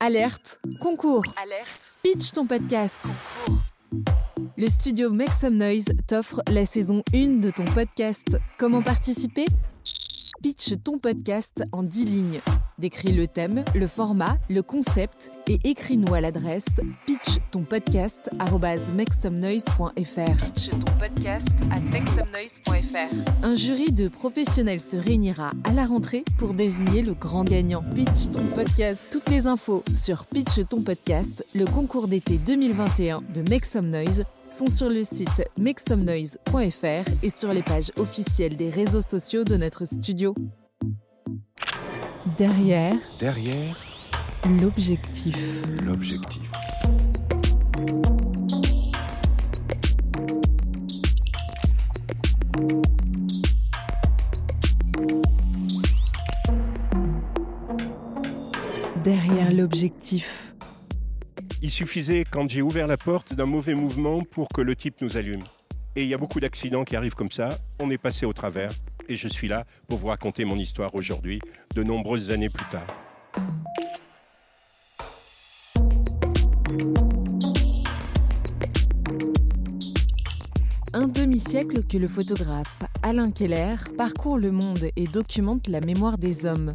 Alerte, concours. Alerte. Pitch ton podcast. Concours. Le studio Make Some Noise t'offre la saison 1 de ton podcast. Comment participer? Pitch ton podcast en 10 lignes. Décris le thème, le format, le concept et écris-nous à l'adresse pitch ton podcast Pitch ton podcast Un jury de professionnels se réunira à la rentrée pour désigner le grand gagnant. Pitch ton podcast. Toutes les infos sur Pitch ton podcast, le concours d'été 2021 de Make Some Noise sont sur le site makesomenoise.fr et sur les pages officielles des réseaux sociaux de notre studio. Derrière. Derrière. L'objectif. L'objectif. Derrière l'objectif. Il suffisait, quand j'ai ouvert la porte, d'un mauvais mouvement pour que le type nous allume. Et il y a beaucoup d'accidents qui arrivent comme ça. On est passé au travers et je suis là pour vous raconter mon histoire aujourd'hui, de nombreuses années plus tard. Un demi-siècle que le photographe Alain Keller parcourt le monde et documente la mémoire des hommes.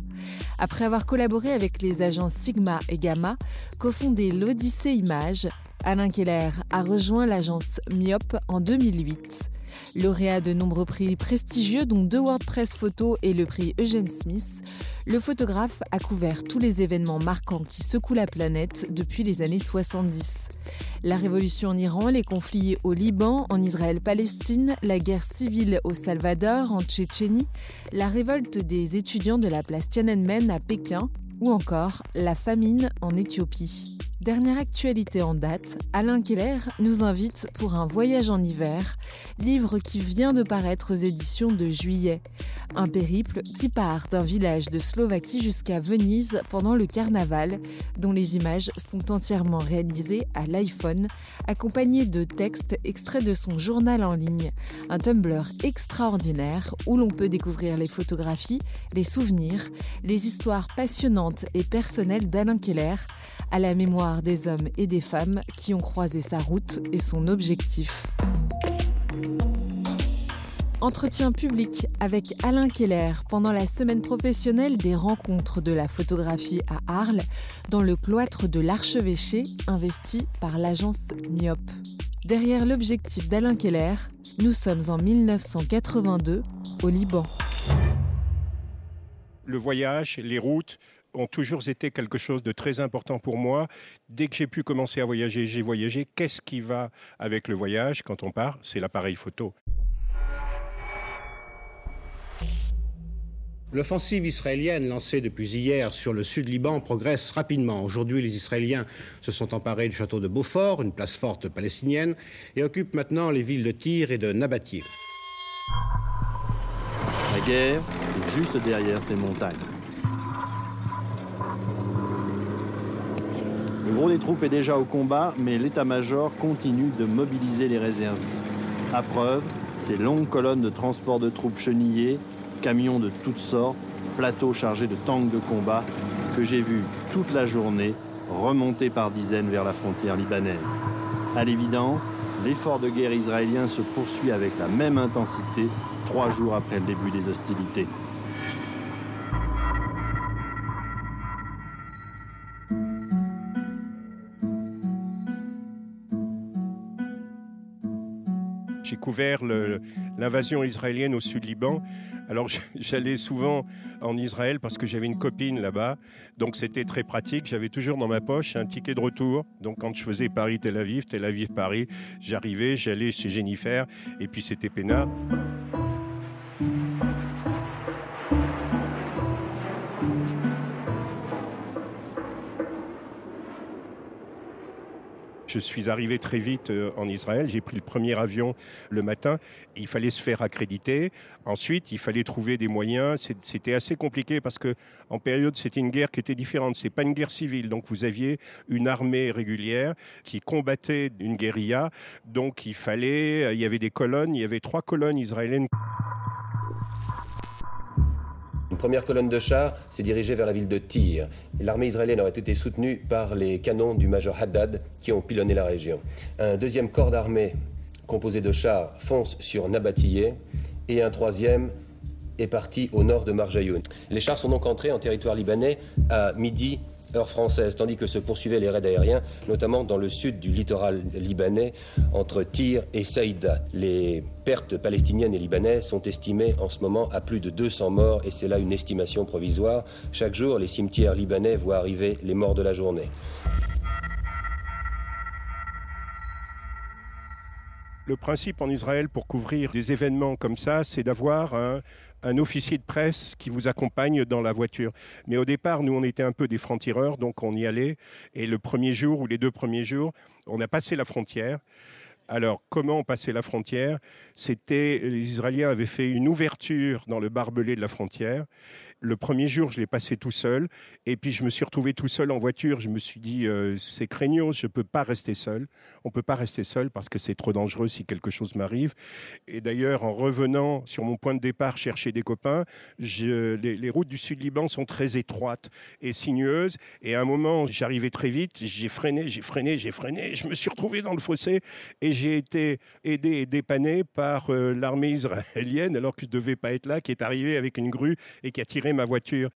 Après avoir collaboré avec les agents Sigma et Gamma, cofondé l'Odyssée Images, Alain Keller a rejoint l'agence Myop en 2008. Lauréat de nombreux prix prestigieux, dont deux WordPress Photo et le prix Eugene Smith, le photographe a couvert tous les événements marquants qui secouent la planète depuis les années 70. La révolution en Iran, les conflits au Liban, en Israël-Palestine, la guerre civile au Salvador, en Tchétchénie, la révolte des étudiants de la place Tiananmen à Pékin, ou encore la famine en Éthiopie. Dernière actualité en date, Alain Keller nous invite pour un voyage en hiver, livre qui vient de paraître aux éditions de juillet. Un périple qui part d'un village de Slovaquie jusqu'à Venise pendant le carnaval, dont les images sont entièrement réalisées à l'iPhone, accompagnées de textes extraits de son journal en ligne, un Tumblr extraordinaire où l'on peut découvrir les photographies, les souvenirs, les histoires passionnantes et personnelles d'Alain Keller, à la mémoire des hommes et des femmes qui ont croisé sa route et son objectif. Entretien public avec Alain Keller pendant la semaine professionnelle des rencontres de la photographie à Arles, dans le cloître de l'Archevêché, investi par l'agence Myop. Derrière l'objectif d'Alain Keller, nous sommes en 1982 au Liban. Le voyage, les routes, ont toujours été quelque chose de très important pour moi. Dès que j'ai pu commencer à voyager, j'ai voyagé. Qu'est-ce qui va avec le voyage quand on part? C'est l'appareil photo. L'offensive israélienne lancée depuis hier sur le sud Liban progresse rapidement. Aujourd'hui, les Israéliens se sont emparés du château de Beaufort, une place forte palestinienne, et occupent maintenant les villes de Tyr et de Nabatir. La guerre est juste derrière ces montagnes. Le gros des troupes est déjà au combat, mais l'état-major continue de mobiliser les réservistes. À preuve, ces longues colonnes de transport de troupes chenillées, camions de toutes sortes, plateaux chargés de tanks de combat, que j'ai vus toute la journée remonter par dizaines vers la frontière libanaise. À l'évidence, l'effort de guerre israélien se poursuit avec la même intensité trois jours après le début des hostilités. J'ai couvert l'invasion israélienne au sud Liban. Alors j'allais souvent en Israël parce que j'avais une copine là-bas. Donc c'était très pratique. J'avais toujours dans ma poche un ticket de retour. Donc quand je faisais Paris-Tel Aviv, Tel Aviv-Paris, j'arrivais, j'allais chez Jennifer et puis c'était peinard. Je suis arrivé très vite euh, en Israël. J'ai pris le premier avion le matin. Il fallait se faire accréditer. Ensuite, il fallait trouver des moyens. C'était assez compliqué parce que en période, c'était une guerre qui était différente. C'est pas une guerre civile. Donc, vous aviez une armée régulière qui combattait une guérilla. Donc, il fallait. euh, Il y avait des colonnes. Il y avait trois colonnes israéliennes. Une première colonne de chars s'est dirigée vers la ville de Tyr. L'armée israélienne aurait été soutenue par les canons du major Haddad qui ont pilonné la région. Un deuxième corps d'armée composé de chars fonce sur Nabatillé et un troisième est parti au nord de Marjayoun. Les chars sont donc entrés en territoire libanais à midi heure française, tandis que se poursuivaient les raids aériens, notamment dans le sud du littoral libanais, entre Tyr et Saïda. Les pertes palestiniennes et libanaises sont estimées en ce moment à plus de 200 morts, et c'est là une estimation provisoire. Chaque jour, les cimetières libanais voient arriver les morts de la journée. Le principe en Israël pour couvrir des événements comme ça, c'est d'avoir un, officier de presse qui vous accompagne dans la voiture. Mais au départ, nous, on était un peu des francs-tireurs, donc on y allait. Et le premier jour ou les deux premiers jours, on a passé la frontière. Alors, comment on passait la frontière? C'était les Israéliens avaient fait une ouverture dans le barbelé de la frontière. Le premier jour, je l'ai passé tout seul, et puis je me suis retrouvé tout seul en voiture. Je me suis dit, euh, c'est craignos, je peux pas rester seul. On peut pas rester seul parce que c'est trop dangereux si quelque chose m'arrive. Et d'ailleurs, en revenant sur mon point de départ chercher des copains, les, routes du Sud-Liban sont très étroites et sinueuses. Et à un moment, j'arrivais très vite, j'ai freiné, j'ai freiné, j'ai freiné. Je me suis retrouvé dans le fossé et j'ai été aidé et dépanné par euh, l'armée israélienne, alors que je devais pas être là, qui est arrivée avec une grue et qui a tiré ma voiture.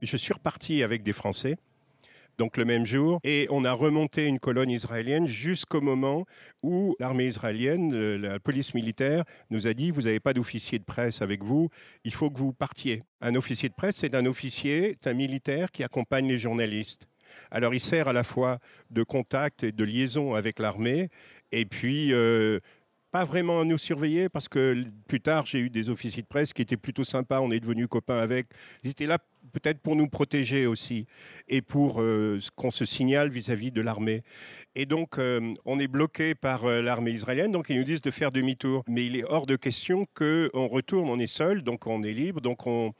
Je suis reparti avec des Français, donc le même jour, et on a remonté une colonne israélienne jusqu'au moment où l'armée israélienne, euh, la police militaire, nous a dit, vous n'avez pas d'officier de presse avec vous, il faut que vous partiez. Un officier de presse, c'est un officier, c'est un militaire qui accompagne les journalistes. Alors il sert à la fois de contact et de liaison avec l'armée, et puis euh, pas vraiment à nous surveiller parce que plus tard j'ai eu des officiers de presse qui étaient plutôt sympas, on est devenus copains avec. Ils étaient là peut-être pour nous protéger aussi et pour euh, ce qu'on se signale vis-à-vis de l'armée. Et donc euh, on est bloqué par euh, l'armée israélienne, donc ils nous disent de faire demi-tour. Mais il est hors de question qu'on retourne, on est seul, donc on est libre, donc on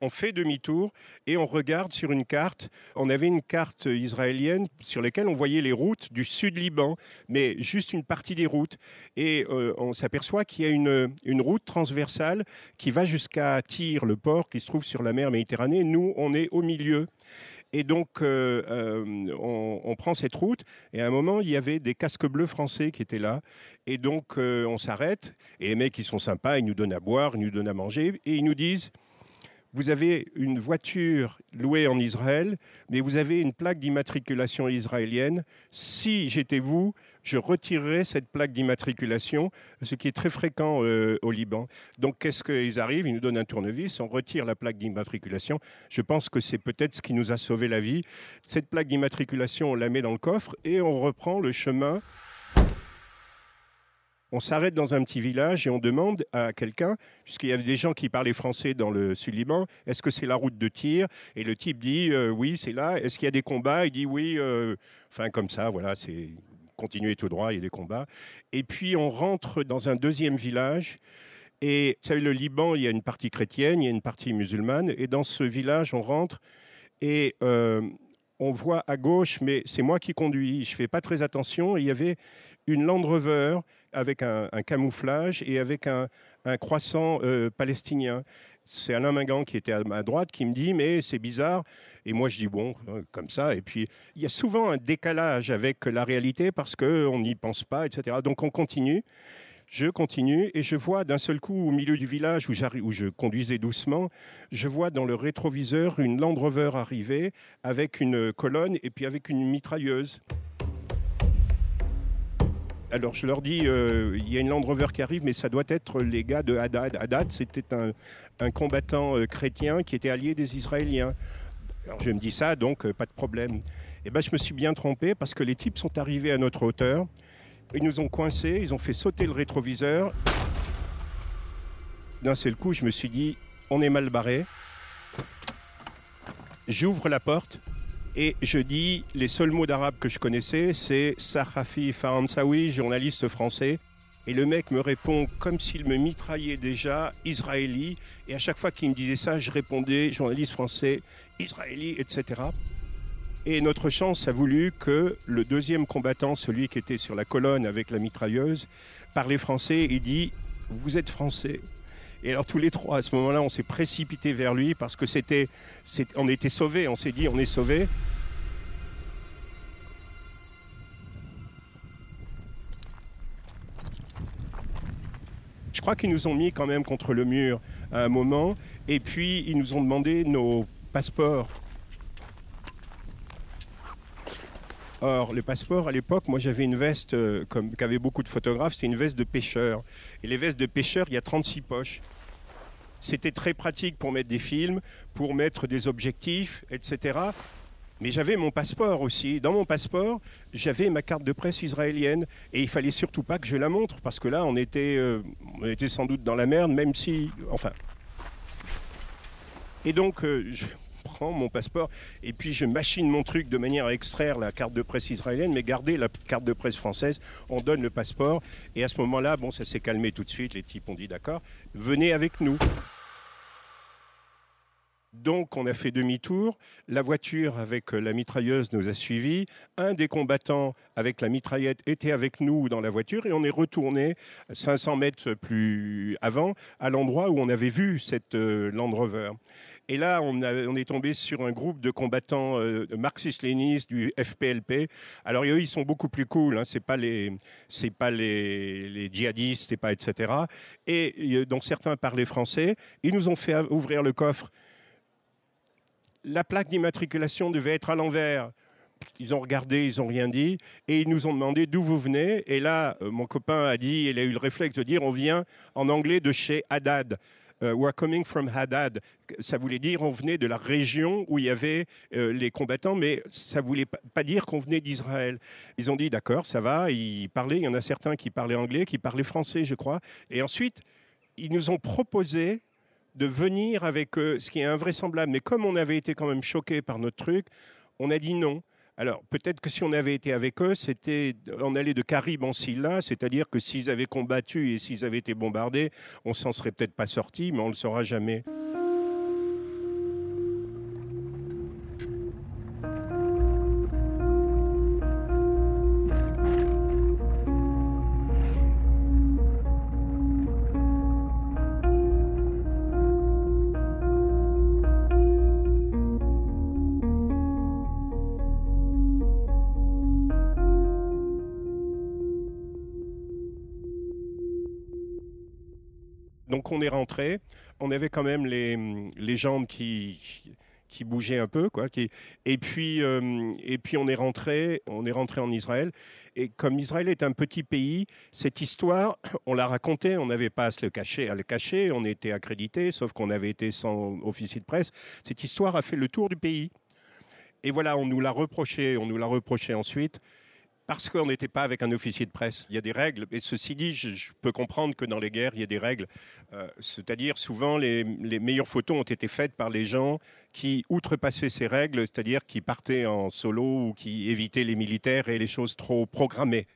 on fait demi-tour et on regarde sur une carte. On avait une carte israélienne sur laquelle on voyait les routes du sud Liban, mais juste une partie des routes. Et euh, on s'aperçoit qu'il y a une, route transversale qui va jusqu'à Tyr, le port qui se trouve sur la mer Méditerranée. Nous, on est au milieu. Et donc, euh, euh, on, on prend cette route. Et à un moment, il y avait des casques bleus français qui étaient là. Et donc, on s'arrête. Et les mecs, ils sont sympas. Ils nous donnent à boire, ils nous donnent à manger. Et ils nous disent vous avez une voiture louée en Israël, mais vous avez une plaque d'immatriculation israélienne. Si j'étais vous, je retirerais cette plaque d'immatriculation, ce qui est très fréquent euh, au Liban. Donc, qu'est-ce qu'ils arrivent? Ils nous donnent un tournevis, on retire la plaque d'immatriculation. Je pense que c'est peut-être ce qui nous a sauvé la vie. Cette plaque d'immatriculation, on la met dans le coffre et on reprend le chemin on s'arrête dans un petit village et on demande à quelqu'un, puisqu'il y avait des gens qui parlaient français dans le sud-Liban, est-ce que c'est la route de tir? Et le type dit euh, oui, c'est là. Est-ce qu'il y a des combats? Il dit oui. euh, Enfin, comme ça, voilà, c'est continuer tout droit, il y a des combats. Et puis on rentre dans un deuxième village. Et vous savez, le Liban, il y a une partie chrétienne, il y a une partie musulmane. Et dans ce village, on rentre et euh, on voit à gauche, mais c'est moi qui conduis, je fais pas très attention. Il y avait une Land Rover avec un, camouflage et avec un, croissant euh, palestinien. C'est Alain Mingan qui était à ma droite qui me dit mais c'est bizarre et moi je dis bon euh, comme ça et puis il y a souvent un décalage avec la réalité parce que on n'y pense pas etc. Donc on continue. Je continue et je vois d'un seul coup au milieu du village où, je conduisais doucement, je vois dans le rétroviseur une Land Rover arriver avec une colonne et puis avec une mitrailleuse. Alors je leur dis, euh, il y a une Land Rover qui arrive, mais ça doit être les gars de Haddad. Haddad, c'était un, combattant euh, chrétien qui était allié des Israéliens. Alors je me dis ça, donc euh, pas de problème. Et ben je me suis bien trompé parce que les types sont arrivés à notre hauteur. Ils nous ont coincés, ils ont fait sauter le rétroviseur. D'un seul coup, je me suis dit, on est mal barré. J'ouvre la porte et je dis les seuls mots d'arabe que je connaissais, c'est Sahafi Faransawi, journaliste français. Et le mec me répond comme s'il me mitraillait déjà, israéli. Et à chaque fois qu'il me disait ça, je répondais journaliste français, israéli, etc. Et notre chance a voulu que le deuxième combattant, celui qui était sur la colonne avec la mitrailleuse, parlait français et dit Vous êtes français et alors tous les trois, à ce moment-là, on s'est précipité vers lui parce que c'était, on était sauvés. On s'est dit, on est sauvés. Je crois qu'ils nous ont mis quand même contre le mur à un moment, et puis ils nous ont demandé nos passeports. Or, le passeport, à l'époque, moi j'avais une veste, euh, comme qu'avaient beaucoup de photographes, c'est une veste de pêcheur. Et les vestes de pêcheur, il y a 36 poches. C'était très pratique pour mettre des films, pour mettre des objectifs, etc. Mais j'avais mon passeport aussi. Dans mon passeport, j'avais ma carte de presse israélienne. Et il fallait surtout pas que je la montre, parce que là, on était, euh, sans doute dans la merde, même si. Enfin. Et donc, euh, je prends mon passeport et puis je machine mon truc de manière à extraire la carte de presse israélienne, mais garder la carte de presse française. On donne le passeport. Et à ce moment-là, bon, ça s'est calmé tout de suite. Les types ont dit d'accord, venez avec nous. Donc on a fait demi-tour, la voiture avec euh, la mitrailleuse nous a suivis, un des combattants avec la mitraillette était avec nous dans la voiture et on est retourné 500 mètres plus avant à l'endroit où on avait vu cette euh, Land Rover. Et là, on, est tombé sur un groupe de combattants euh, marxistes-lénistes du FPLP. Alors eux, ils sont beaucoup plus cool. Hein. C'est pas les, les, djihadistes, c'est pas etc. Et donc certains parlaient français. Ils nous ont fait ouvrir le coffre la plaque d'immatriculation devait être à l'envers. Ils ont regardé, ils n'ont rien dit, et ils nous ont demandé d'où vous venez. Et là, euh, mon copain a dit, il a eu le réflexe de dire, on vient en anglais de chez Haddad. Euh, we're coming from Haddad. Ça voulait dire on venait de la région où il y avait euh, les combattants, mais ça voulait pas, pas dire qu'on venait d'Israël. Ils ont dit d'accord, ça va. Ils parlaient. Il y en a certains qui parlaient anglais, qui parlaient français, je crois. Et ensuite, ils nous ont proposé de venir avec eux, ce qui est invraisemblable. Mais comme on avait été quand même choqués par notre truc, on a dit non. Alors peut-être que si on avait été avec eux, c'était on allait de Carib en Silla, c'est-à-dire que s'ils avaient combattu et s'ils avaient été bombardés, on s'en serait peut-être pas sorti, mais on le saura jamais. Donc on est rentré, on avait quand même les, les jambes qui qui bougeaient un peu quoi et puis euh, et puis on est rentré on est rentré en Israël. Et comme Israël est un petit pays cette histoire on l'a racontée. On n'avait pas à se le cacher à le cacher. On était accrédité sauf qu'on avait été sans officier de presse. Cette histoire a fait le tour du pays. Et voilà on nous l'a reproché on nous l'a reproché ensuite parce qu'on n'était pas avec un officier de presse. Il y a des règles. Et ceci dit, je, peux comprendre que dans les guerres, il y a des règles. Euh, c'est-à-dire, souvent, les, les, meilleures photos ont été faites par les gens qui outrepassaient ces règles, c'est-à-dire qui partaient en solo ou qui évitaient les militaires et les choses trop programmées.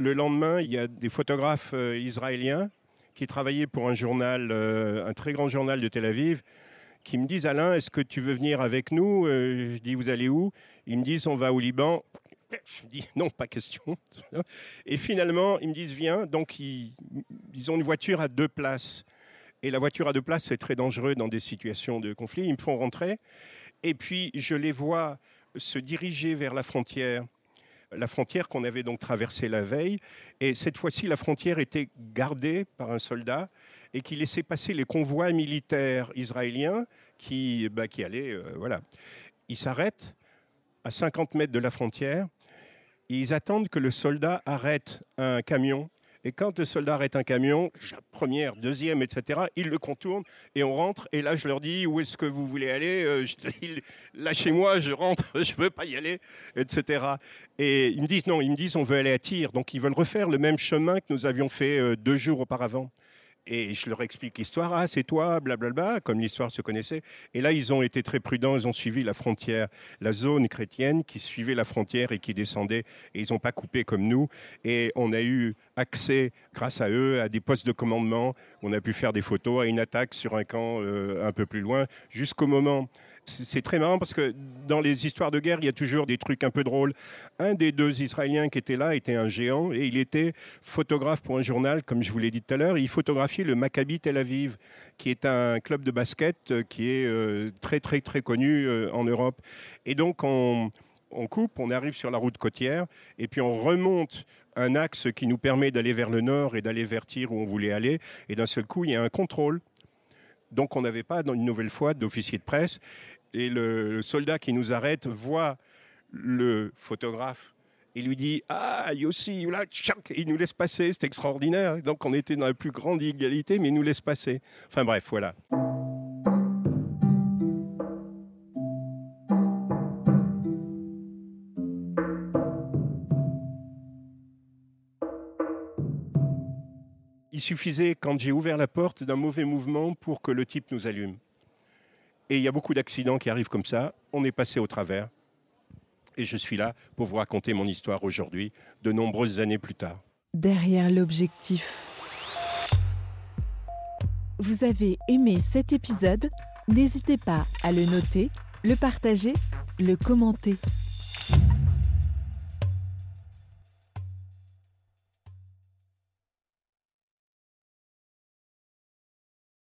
Le lendemain, il y a des photographes euh, israéliens qui travaillaient pour un journal, euh, un très grand journal de Tel Aviv, qui me disent Alain, est-ce que tu veux venir avec nous? Euh, Je dis vous allez où? Ils me disent on va au Liban. Je dis non, pas question. Et finalement, ils me disent viens. Donc ils, ils ont une voiture à deux places. Et la voiture à deux places, c'est très dangereux dans des situations de conflit. Ils me font rentrer. Et puis, je les vois se diriger vers la frontière la frontière qu'on avait donc traversée la veille. Et cette fois-ci, la frontière était gardée par un soldat et qui laissait passer les convois militaires israéliens qui, bah, qui allaient. Euh, voilà. Ils s'arrêtent à 50 mètres de la frontière. Ils attendent que le soldat arrête un camion et quand le soldat arrête un camion, première, deuxième, etc., il le contourne et on rentre. Et là, je leur dis où est-ce que vous voulez aller? Euh, Lâchez-moi, je rentre, je veux pas y aller, etc. Et ils me disent non, ils me disent on veut aller à Tir. Donc ils veulent refaire le même chemin que nous avions fait euh, deux jours auparavant. Et je leur explique l'histoire. Ah, c'est toi, blablabla, comme l'histoire se connaissait. Et là, ils ont été très prudents. Ils ont suivi la frontière, la zone chrétienne qui suivait la frontière et qui descendait. Et ils n'ont pas coupé comme nous. Et on a eu accès, grâce à eux, à des postes de commandement. On a pu faire des photos à une attaque sur un camp euh, un peu plus loin, jusqu'au moment. C'est très marrant parce que dans les histoires de guerre, il y a toujours des trucs un peu drôles. Un des deux Israéliens qui était là était un géant et il était photographe pour un journal, comme je vous l'ai dit tout à l'heure. Il photographiait le Maccabi Tel Aviv, qui est un club de basket euh, qui est euh, très très très connu euh, en Europe. Et donc on coupe, on arrive sur la route côtière, et puis on remonte un axe qui nous permet d'aller vers le nord et d'aller vers Tir où on voulait aller, et d'un seul coup, il y a un contrôle. Donc on n'avait pas, une nouvelle fois, d'officier de presse, et le, soldat qui nous arrête voit le photographe et lui dit Ah, Yossi, là, il nous laisse passer, c'est extraordinaire. Donc on était dans la plus grande égalité, mais il nous laisse passer. Enfin bref, voilà. Il suffisait, quand j'ai ouvert la porte, d'un mauvais mouvement pour que le type nous allume. Et il y a beaucoup d'accidents qui arrivent comme ça. On est passé au travers. Et je suis là pour vous raconter mon histoire aujourd'hui, de nombreuses années plus tard. Derrière l'objectif. Vous avez aimé cet épisode? N'hésitez pas à le noter, le partager, le commenter.